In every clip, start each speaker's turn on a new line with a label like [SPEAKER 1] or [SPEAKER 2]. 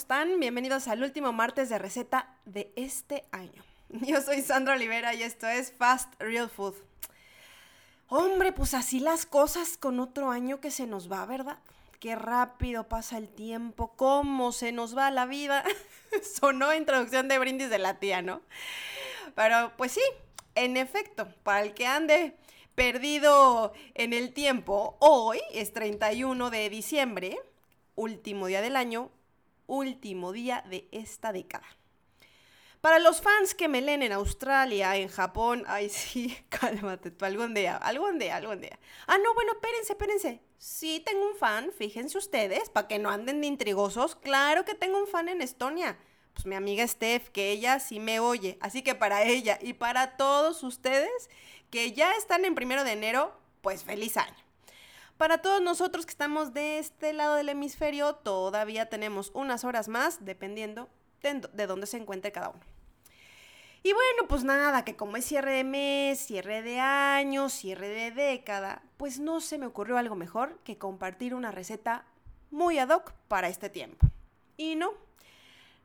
[SPEAKER 1] Hello, ¿cómo están? Bienvenidos al último martes de receta de este año. Yo soy Sandra Olivera y esto es Fast Real Food. Hombre, pues así las cosas con otro año que se nos va, ¿verdad? Qué rápido pasa el tiempo, cómo se nos va la vida. Sonó introducción de brindis de la tía, ¿no? Pero pues sí, en efecto, para el que ande perdido en el tiempo, hoy es 31 de diciembre, último día del año, último día de esta década. Para los fans que me leen en Australia, en Japón, ay sí, cálmate algún día, algún día, algún día. Ah, no, bueno, espérense, espérense. Sí tengo un fan, fíjense ustedes, para que no anden de intrigosos. Claro que tengo un fan en Estonia. Pues mi amiga Steph, que ella sí me oye. Así que para ella y para todos ustedes que ya están en primero de enero, pues feliz año. Para todos nosotros que estamos de este lado del hemisferio, todavía tenemos unas horas más, dependiendo de, dónde se encuentre cada uno. Y bueno, pues nada, que como es cierre de mes, cierre de año, cierre de década, pues no se me ocurrió algo mejor que compartir una receta muy ad hoc para este tiempo. Y no,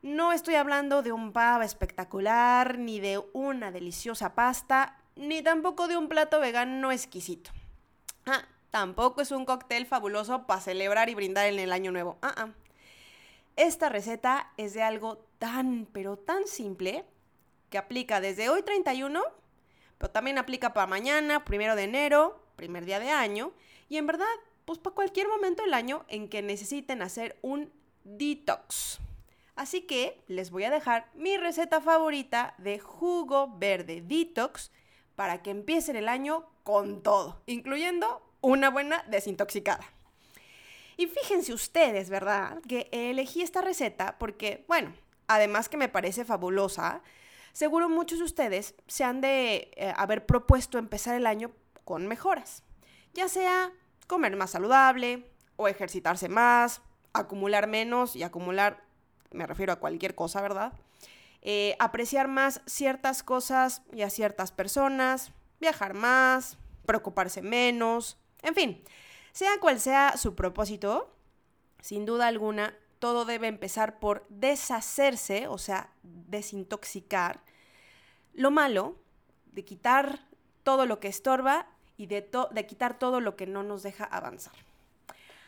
[SPEAKER 1] no estoy hablando de un pava espectacular, ni de una deliciosa pasta, ni tampoco de un plato vegano exquisito. Ah, Tampoco es un cóctel fabuloso para celebrar y brindar en el año nuevo. Ah, ah. Esta receta es de algo tan, pero tan simple que aplica desde hoy 31, pero también aplica para mañana, primero de enero, primer día de año, y en verdad, pues para cualquier momento del año en que necesiten hacer un detox. Así que les voy a dejar mi receta favorita de jugo verde detox para que empiecen el año con todo, incluyendo una buena desintoxicada. Y fíjense ustedes, ¿verdad? Que elegí esta receta porque, bueno, además que me parece fabulosa, seguro muchos de ustedes se han de eh, haber propuesto empezar el año con mejoras. Ya sea comer más saludable o ejercitarse más, acumular menos y acumular, me refiero a cualquier cosa, ¿verdad? Eh, apreciar más ciertas cosas y a ciertas personas, viajar más, preocuparse menos, en fin, sea cual sea su propósito, sin duda alguna, todo debe empezar por deshacerse, o sea, desintoxicar lo malo, de quitar todo lo que estorba y de, de quitar todo lo que no nos deja avanzar.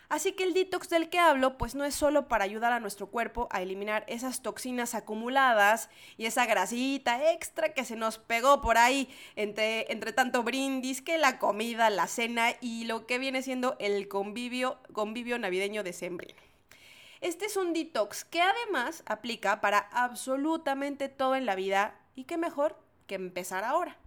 [SPEAKER 1] Así que el detox del que hablo, pues no es solo para ayudar a nuestro cuerpo a eliminar esas toxinas acumuladas y esa grasita extra que se nos pegó por ahí entre, entre tanto brindis que la comida, la cena y lo que viene siendo el convivio, convivio navideño de sembrino. Este es un detox que además aplica para absolutamente todo en la vida y qué mejor que empezar ahora.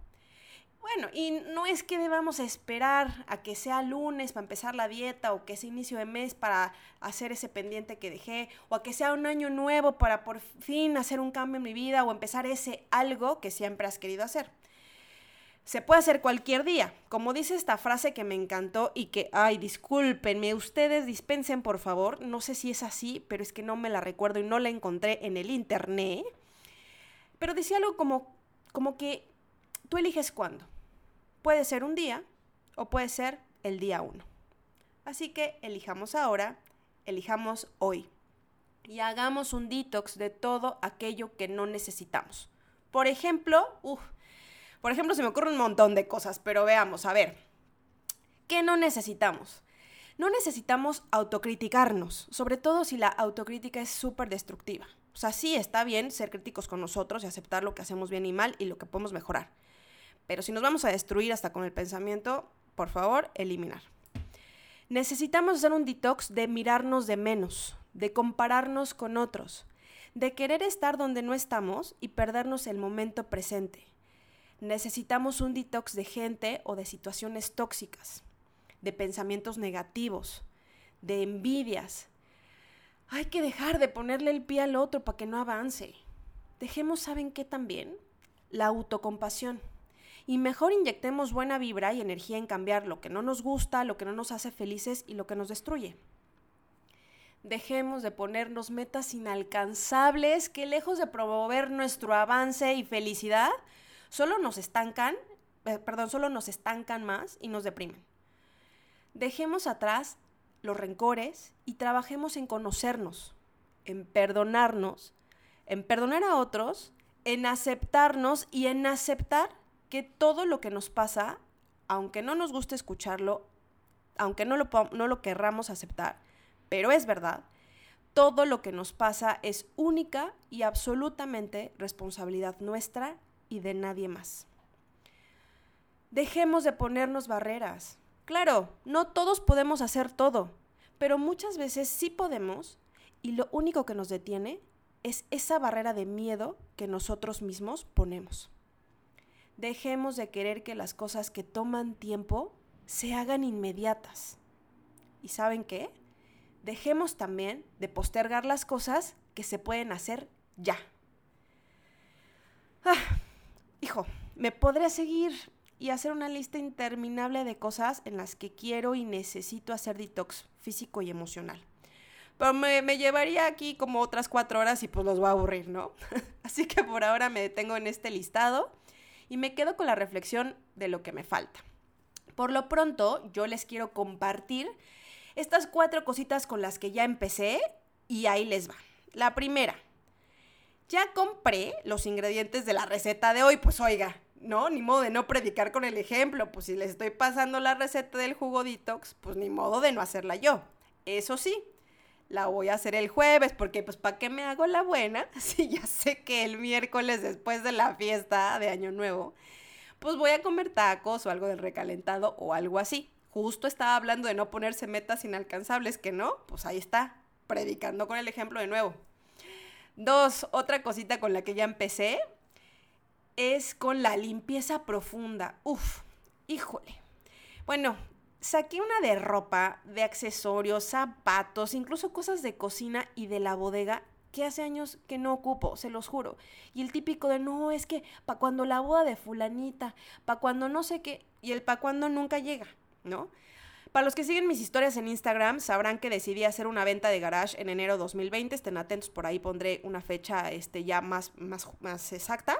[SPEAKER 1] Bueno, y no es que debamos esperar a que sea lunes para empezar la dieta o que sea inicio de mes para hacer ese pendiente que dejé o a que sea un año nuevo para por fin hacer un cambio en mi vida o empezar ese algo que siempre has querido hacer. Se puede hacer cualquier día, como dice esta frase que me encantó y que, ay, discúlpenme, ustedes dispensen por favor, no sé si es así, pero es que no me la recuerdo y no la encontré en el internet, pero decía algo como, como que tú eliges cuándo. Puede ser un día o puede ser el día uno. Así que elijamos ahora, elijamos hoy y hagamos un detox de todo aquello que no necesitamos. Por ejemplo, por ejemplo se me ocurre un montón de cosas, pero veamos, a ver, ¿qué no necesitamos? No necesitamos autocriticarnos, sobre todo si la autocrítica es súper destructiva. O sea, sí está bien ser críticos con nosotros y aceptar lo que hacemos bien y mal y lo que podemos mejorar. Pero si nos vamos a destruir hasta con el pensamiento, por favor, eliminar. Necesitamos hacer un detox de mirarnos de menos, de compararnos con otros, de querer estar donde no estamos y perdernos el momento presente. Necesitamos un detox de gente o de situaciones tóxicas, de pensamientos negativos, de envidias. Hay que dejar de ponerle el pie al otro para que no avance. Dejemos, ¿saben qué también? La autocompasión y mejor inyectemos buena vibra y energía en cambiar lo que no nos gusta, lo que no nos hace felices y lo que nos destruye. Dejemos de ponernos metas inalcanzables que lejos de promover nuestro avance y felicidad, solo nos estancan, eh, perdón, solo nos estancan más y nos deprimen. Dejemos atrás los rencores y trabajemos en conocernos, en perdonarnos, en perdonar a otros, en aceptarnos y en aceptar que todo lo que nos pasa, aunque no nos guste escucharlo, aunque no lo, no lo querramos aceptar, pero es verdad, todo lo que nos pasa es única y absolutamente responsabilidad nuestra y de nadie más. Dejemos de ponernos barreras. Claro, no todos podemos hacer todo, pero muchas veces sí podemos y lo único que nos detiene es esa barrera de miedo que nosotros mismos ponemos. Dejemos de querer que las cosas que toman tiempo se hagan inmediatas. ¿Y saben qué? Dejemos también de postergar las cosas que se pueden hacer ya. Ah, hijo, me podría seguir y hacer una lista interminable de cosas en las que quiero y necesito hacer detox físico y emocional. Pero me, me, llevaría aquí como otras cuatro horas y pues los voy a aburrir, ¿no? Así que por ahora me detengo en este listado y me quedo con la reflexión de lo que me falta. Por lo pronto, yo les quiero compartir estas cuatro cositas con las que ya empecé y ahí les va. La primera, ya compré los ingredientes de la receta de hoy, pues oiga, ¿no? Ni modo de no predicar con el ejemplo, pues si les estoy pasando la receta del jugo detox, pues ni modo de no hacerla yo. Eso sí, la voy a hacer el jueves, porque pues ¿para qué me hago la buena? Si ya sé que el miércoles después de la fiesta de Año Nuevo, pues voy a comer tacos o algo del recalentado o algo así. Justo estaba hablando de no ponerse metas inalcanzables, que no, pues ahí está, predicando con el ejemplo de nuevo. Dos, otra cosita con la que ya empecé es con la limpieza profunda. Uf, híjole. Bueno, saqué una de ropa, de accesorios, zapatos, incluso cosas de cocina y de la bodega que hace años que no ocupo, se los juro. Y el típico de no, es que pa' cuando la boda de fulanita, pa' cuando no sé qué, y el pa' cuando nunca llega, ¿no? Para los que siguen mis historias en Instagram, sabrán que decidí hacer una venta de garage en enero 2020. Estén atentos, por ahí pondré una fecha este, ya más, más, más exacta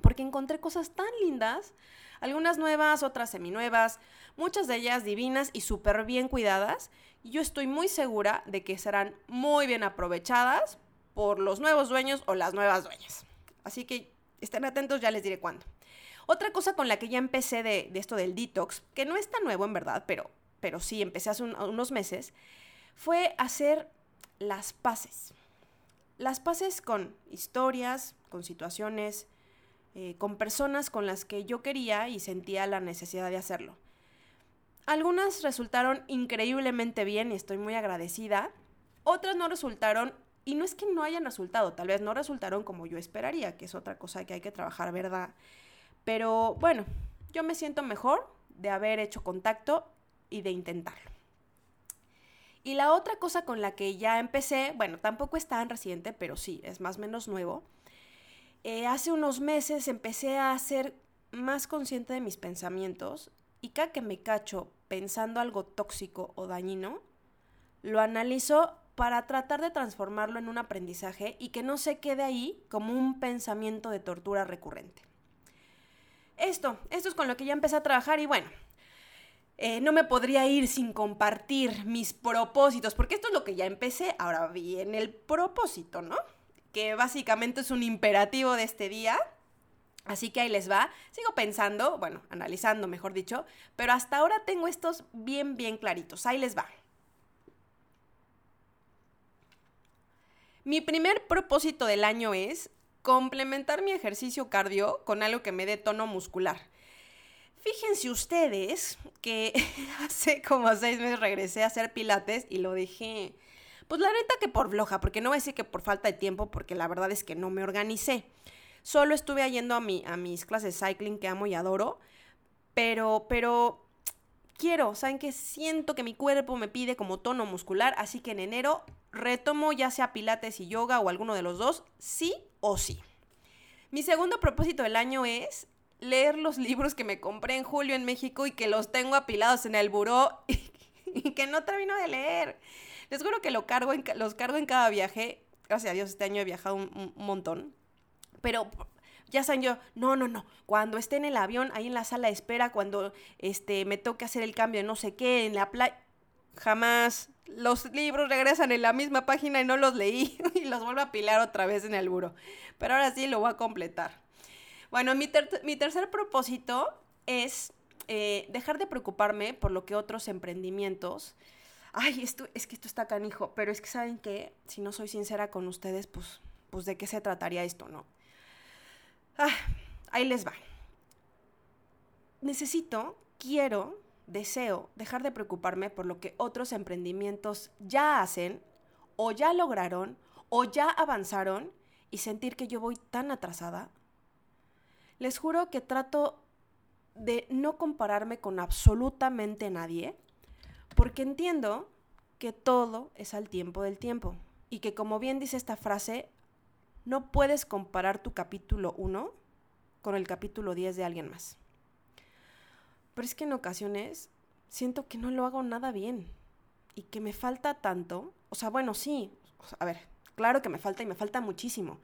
[SPEAKER 1] porque encontré cosas tan lindas, algunas nuevas, otras seminuevas, muchas de ellas divinas y súper bien cuidadas, y yo estoy muy segura de que serán muy bien aprovechadas por los nuevos dueños o las nuevas dueñas. Así que estén atentos, ya les diré cuándo. Otra cosa con la que ya empecé de, esto del detox, que no es tan nuevo en verdad, pero, pero sí empecé hace unos meses, fue hacer las paces. Las paces con historias, con situaciones, eh, con personas con las que yo quería y sentía la necesidad de hacerlo. Algunas resultaron increíblemente bien y estoy muy agradecida. Otras no resultaron, y no es que no hayan resultado, tal vez no resultaron como yo esperaría, que es otra cosa que hay que trabajar, ¿verdad? Pero bueno, yo me siento mejor de haber hecho contacto y de intentarlo. Y la otra cosa con la que ya empecé, bueno, tampoco es tan reciente, pero sí, es más o menos nuevo, eh, hace unos meses empecé a ser más consciente de mis pensamientos y cada que me cacho pensando algo tóxico o dañino, lo analizo para tratar de transformarlo en un aprendizaje y que no se quede ahí como un pensamiento de tortura recurrente. Esto, esto es con lo que ya empecé a trabajar y bueno, eh, no me podría ir sin compartir mis propósitos, porque esto es lo que ya empecé, ahora viene el propósito, ¿no? Que básicamente es un imperativo de este día. Así que ahí les va. Sigo pensando, bueno, analizando, mejor dicho, pero hasta ahora tengo estos bien, bien claritos. Ahí les va. Mi primer propósito del año es complementar mi ejercicio cardio con algo que me dé tono muscular. Fíjense ustedes que hace como seis meses regresé a hacer pilates y lo dejé pues la neta que por floja, porque no voy a decir que por falta de tiempo, porque la verdad es que no me organicé. Solo estuve yendo a, mi, a mis clases de cycling que amo y adoro, pero, pero quiero, ¿saben que Siento que mi cuerpo me pide como tono muscular, así que en enero retomo ya sea pilates y yoga o alguno de los dos, sí o sí. Mi segundo propósito del año es leer los libros que me compré en julio en México y que los tengo apilados en el buró y que no termino de leer. Les juro que los cargo en cada viaje. Gracias a Dios, este año he viajado un, montón. Pero ya saben yo, no, no, no, cuando esté en el avión, ahí en la sala de espera, cuando este, me toque hacer el cambio no sé qué, en la playa, jamás los libros regresan en la misma página y no los leí y los vuelvo a pilar otra vez en el buro. Pero ahora sí lo voy a completar. Bueno, mi, tercer propósito es eh, dejar de preocuparme por lo que otros emprendimientos... Ay, esto, es que esto está canijo, pero es que saben que, si no soy sincera con ustedes, pues, pues de qué se trataría esto, ¿no? Ah, ahí les va. Necesito, quiero deseo dejar de preocuparme por lo que otros emprendimientos ya hacen o ya lograron o ya avanzaron y sentir que yo voy tan atrasada. Les juro que trato de no compararme con absolutamente nadie porque entiendo que todo es al tiempo del tiempo y que como bien dice esta frase, no puedes comparar tu capítulo 1 con el capítulo 10 de alguien más. Pero es que en ocasiones siento que no lo hago nada bien y que me falta tanto. O sea, bueno, sí, a ver, claro que me falta y me falta muchísimo.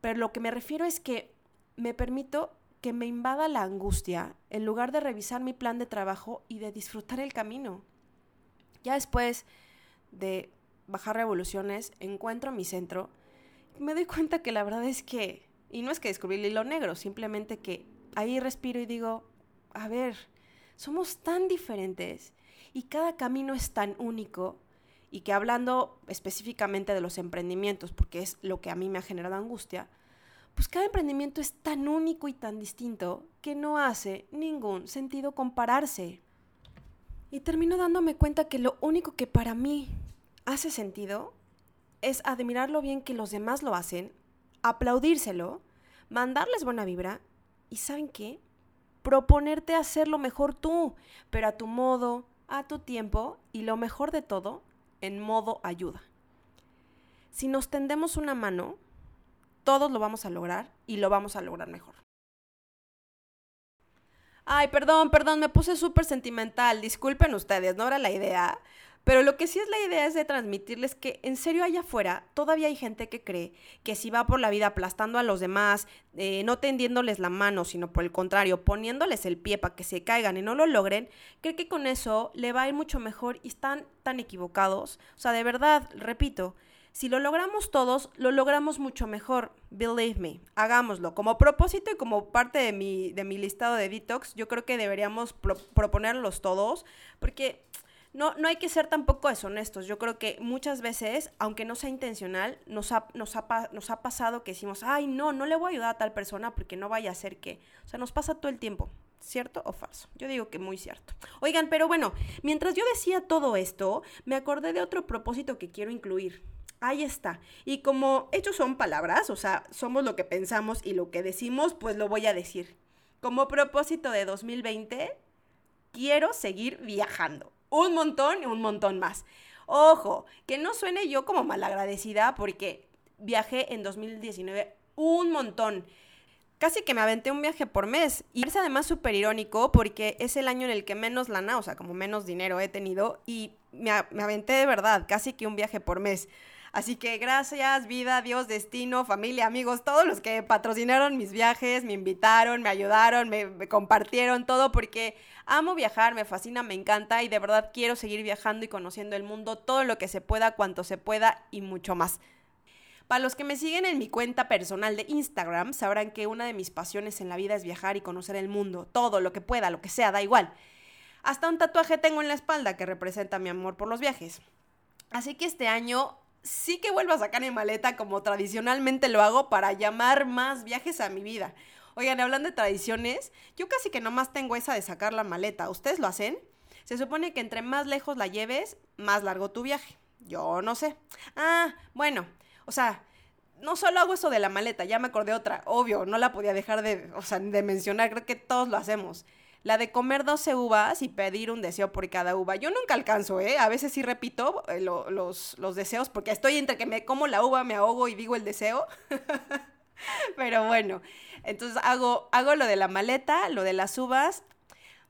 [SPEAKER 1] Pero lo que me refiero es que me permito que me invada la angustia en lugar de revisar mi plan de trabajo y de disfrutar el camino. Ya después de bajar revoluciones, encuentro mi centro y me doy cuenta que la verdad es que, y no es que descubrí el hilo negro, simplemente que ahí respiro y digo, a ver, somos tan diferentes y cada camino es tan único y que hablando específicamente de los emprendimientos, porque es lo que a mí me ha generado angustia, pues cada emprendimiento es tan único y tan distinto que no hace ningún sentido compararse. Y termino dándome cuenta que lo único que para mí hace sentido es admirar lo bien que los demás lo hacen, aplaudírselo, mandarles buena vibra y ¿saben qué? proponerte hacerlo mejor tú, pero a tu modo, a tu tiempo y lo mejor de todo, en modo ayuda. Si nos tendemos una mano, todos lo vamos a lograr y lo vamos a lograr mejor. Ay, perdón, perdón, me puse súper sentimental. Disculpen ustedes, no era la idea. Pero lo que sí es la idea es de transmitirles que en serio allá afuera todavía hay gente que cree que si va por la vida aplastando a los demás, eh, no tendiéndoles la mano, sino por el contrario, poniéndoles el pie para que se caigan y no lo logren, cree que con eso le va a ir mucho mejor y están tan equivocados. O sea, de verdad, repito, si lo logramos todos, lo logramos mucho mejor. Believe me. Hagámoslo. Como propósito y como parte de mi, de mi listado de detox, yo creo que deberíamos proponerlos todos. Porque no, no hay que ser tampoco deshonestos. Yo creo que muchas veces, aunque no sea intencional, nos ha, nos ha, pasado que decimos, ay, no, no le voy a ayudar a tal persona porque no vaya a ser que. O sea, nos pasa todo el tiempo. ¿Cierto o falso? Yo digo que muy cierto. Oigan, pero bueno, mientras yo decía todo esto, me acordé de otro propósito que quiero incluir. Ahí está. Y como hechos son palabras, o sea, somos lo que pensamos y lo que decimos, pues lo voy a decir. Como propósito de 2020, quiero seguir viajando un montón y un montón más. Ojo, que no suene yo como malagradecida porque viajé en 2019 un montón. Casi que me aventé un viaje por mes. Y es además súper irónico porque es el año en el que menos lana, o sea, como menos dinero he tenido. Y me, me aventé de verdad, casi que un viaje por mes. Así que gracias, vida, Dios, destino, familia, amigos, todos los que patrocinaron mis viajes, me invitaron, me ayudaron, me, compartieron todo, porque amo viajar, me fascina, me encanta y de verdad quiero seguir viajando y conociendo el mundo todo lo que se pueda, cuanto se pueda y mucho más. Para los que me siguen en mi cuenta personal de Instagram, sabrán que una de mis pasiones en la vida es viajar y conocer el mundo, todo lo que pueda, lo que sea, da igual. Hasta un tatuaje tengo en la espalda que representa mi amor por los viajes. Así que este año sí que vuelvo a sacar mi maleta como tradicionalmente lo hago para llamar más viajes a mi vida. Oigan, hablando de tradiciones, yo casi que nomás tengo esa de sacar la maleta. ¿Ustedes lo hacen? Se supone que entre más lejos la lleves, más largo tu viaje. Yo no sé. Ah, bueno, o sea, no solo hago eso de la maleta, ya me acordé otra. Obvio, no la podía dejar de, o sea, de mencionar, creo que todos lo hacemos. La de comer 12 uvas y pedir un deseo por cada uva. Yo nunca alcanzo, ¿eh? A veces sí repito eh, los, los deseos porque estoy entre que me como la uva, me ahogo y digo el deseo. Pero bueno, entonces hago, hago lo de la maleta, lo de las uvas.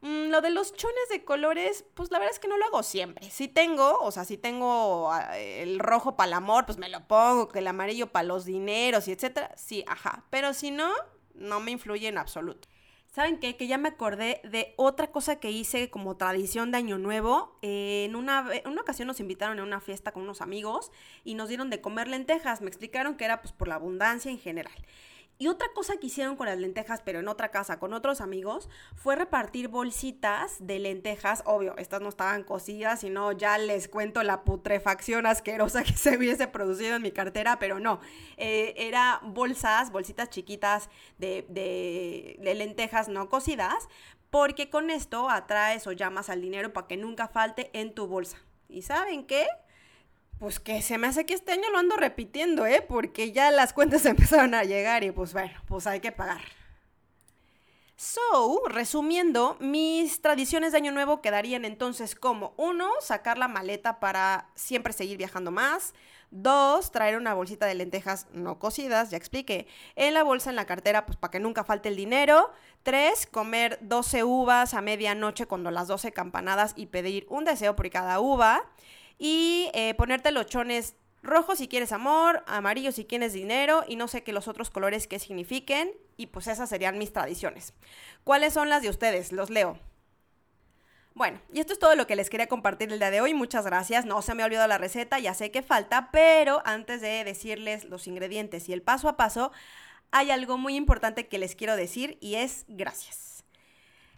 [SPEAKER 1] Mm, lo de los chones de colores, pues la verdad es que no lo hago siempre. Si tengo, o sea, si tengo ah, el rojo para el amor, pues me lo pongo, que el amarillo para los dineros y etcétera. Sí, ajá. Pero si no, no me influye en absoluto. ¿Saben qué? Que ya me acordé de otra cosa que hice como tradición de Año Nuevo. Eh, en, una, una ocasión nos invitaron a una fiesta con unos amigos y nos dieron de comer lentejas. Me explicaron que era pues por la abundancia en general. Y otra cosa que hicieron con las lentejas, pero en otra casa, con otros amigos, fue repartir bolsitas de lentejas. Obvio, estas no estaban cocidas, sino ya les cuento la putrefacción asquerosa que se hubiese producido en mi cartera, pero no. Eh, era bolsas, bolsitas chiquitas de, de, de lentejas no cocidas, porque con esto atraes o llamas al dinero para que nunca falte en tu bolsa. ¿Y saben qué? Pues que se me hace que este año lo ando repitiendo, ¿eh? Porque ya las cuentas empezaron a llegar y pues bueno, pues hay que pagar. So, resumiendo, mis tradiciones de Año Nuevo quedarían entonces como, uno, sacar la maleta para siempre seguir viajando más. Dos, traer una bolsita de lentejas no cocidas, ya expliqué. En la bolsa, en la cartera, pues para que nunca falte el dinero. Tres, comer 12 uvas a medianoche cuando las 12 campanadas y pedir un deseo por cada uva y eh, ponerte los chones rojos si quieres amor, amarillo si quieres dinero y no sé qué los otros colores que signifiquen y pues esas serían mis tradiciones. ¿Cuáles son las de ustedes? Los leo. Bueno, y esto es todo lo que les quería compartir el día de hoy. Muchas gracias. No se me ha olvidado la receta, ya sé que falta, pero antes de decirles los ingredientes y el paso a paso, hay algo muy importante que les quiero decir y es gracias.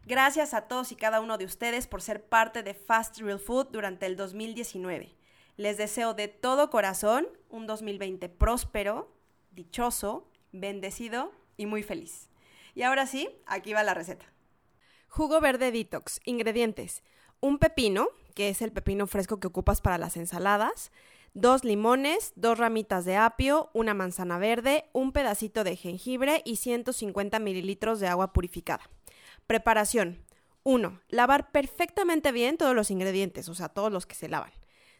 [SPEAKER 1] Gracias a todos y cada uno de ustedes por ser parte de Fast Real Food durante el 2019. Les deseo de todo corazón un 2020 próspero, dichoso, bendecido y muy feliz. Y ahora sí, aquí va la receta. Jugo verde detox. Ingredientes. Un pepino, que es el pepino fresco que ocupas para las ensaladas, dos limones, dos ramitas de apio, una manzana verde, un pedacito de jengibre y 150 mililitros de agua purificada. Preparación. 1. Lavar perfectamente bien todos los ingredientes, o sea, todos los que se lavan.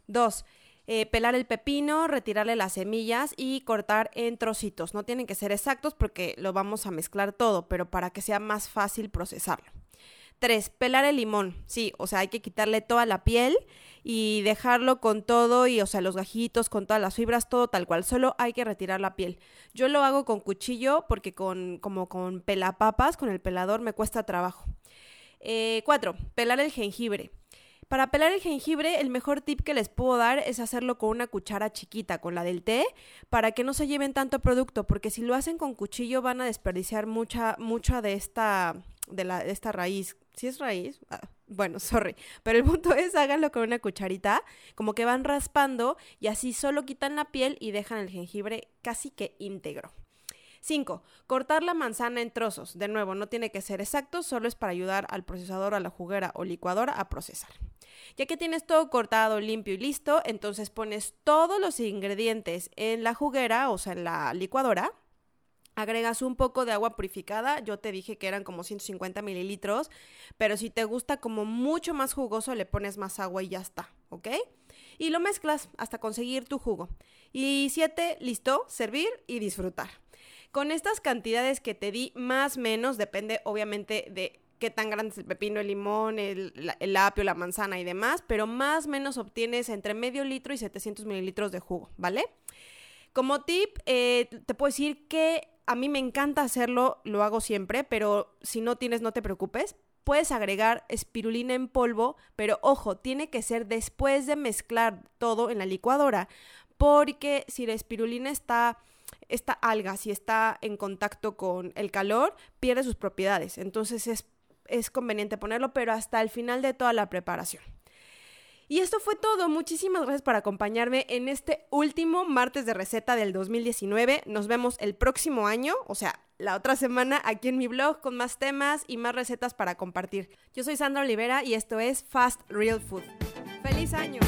[SPEAKER 1] 2. Eh, pelar el pepino, retirarle las semillas y cortar en trocitos. No tienen que ser exactos porque lo vamos a mezclar todo, pero para que sea más fácil procesarlo. 3. Pelar el limón. Sí, o sea, hay que quitarle toda la piel y dejarlo con todo y, o sea, los gajitos, con todas las fibras, todo tal cual. Solo hay que retirar la piel. Yo lo hago con cuchillo porque con, como con pelapapas, con el pelador, me cuesta trabajo. 4. Eh, pelar el jengibre. Para pelar el jengibre, el mejor tip que les puedo dar es hacerlo con una cuchara chiquita, con la del té, para que no se lleven tanto producto, porque si lo hacen con cuchillo van a desperdiciar mucha, mucha de esta, de, la, de esta raíz si es raíz, ah, bueno, sorry, pero el punto es háganlo con una cucharita, como que van raspando y así solo quitan la piel y dejan el jengibre casi que íntegro. 5. Cortar la manzana en trozos. De nuevo, no tiene que ser exacto, solo es para ayudar al procesador, a la juguera o licuadora a procesar. Ya que tienes todo cortado, limpio y listo, entonces pones todos los ingredientes en la juguera, o sea, en la licuadora, agregas un poco de agua purificada, yo te dije que eran como 150 mililitros, pero si te gusta como mucho más jugoso, le pones más agua y ya está, ¿ok? Y lo mezclas hasta conseguir tu jugo. Y siete, listo, servir y disfrutar. Con estas cantidades que te di, más menos, depende obviamente de qué tan grande es el pepino, el limón, el, apio, la manzana y demás, pero más menos obtienes entre medio litro y 700 mililitros de jugo, ¿vale? Como tip, eh, te puedo decir que a mí me encanta hacerlo, lo hago siempre, pero si no tienes, no te preocupes. Puedes agregar espirulina en polvo, pero ojo, tiene que ser después de mezclar todo en la licuadora, porque si la espirulina está esta alga, si está en contacto con el calor, pierde sus propiedades. Entonces es, es conveniente ponerlo, pero hasta el final de toda la preparación. Y esto fue todo. Muchísimas gracias por acompañarme en este último martes de receta del 2019. Nos vemos el próximo año, o sea, la otra semana aquí en mi blog con más temas y más recetas para compartir. Yo soy Sandra Olivera y esto es Fast Real Food. ¡Feliz año!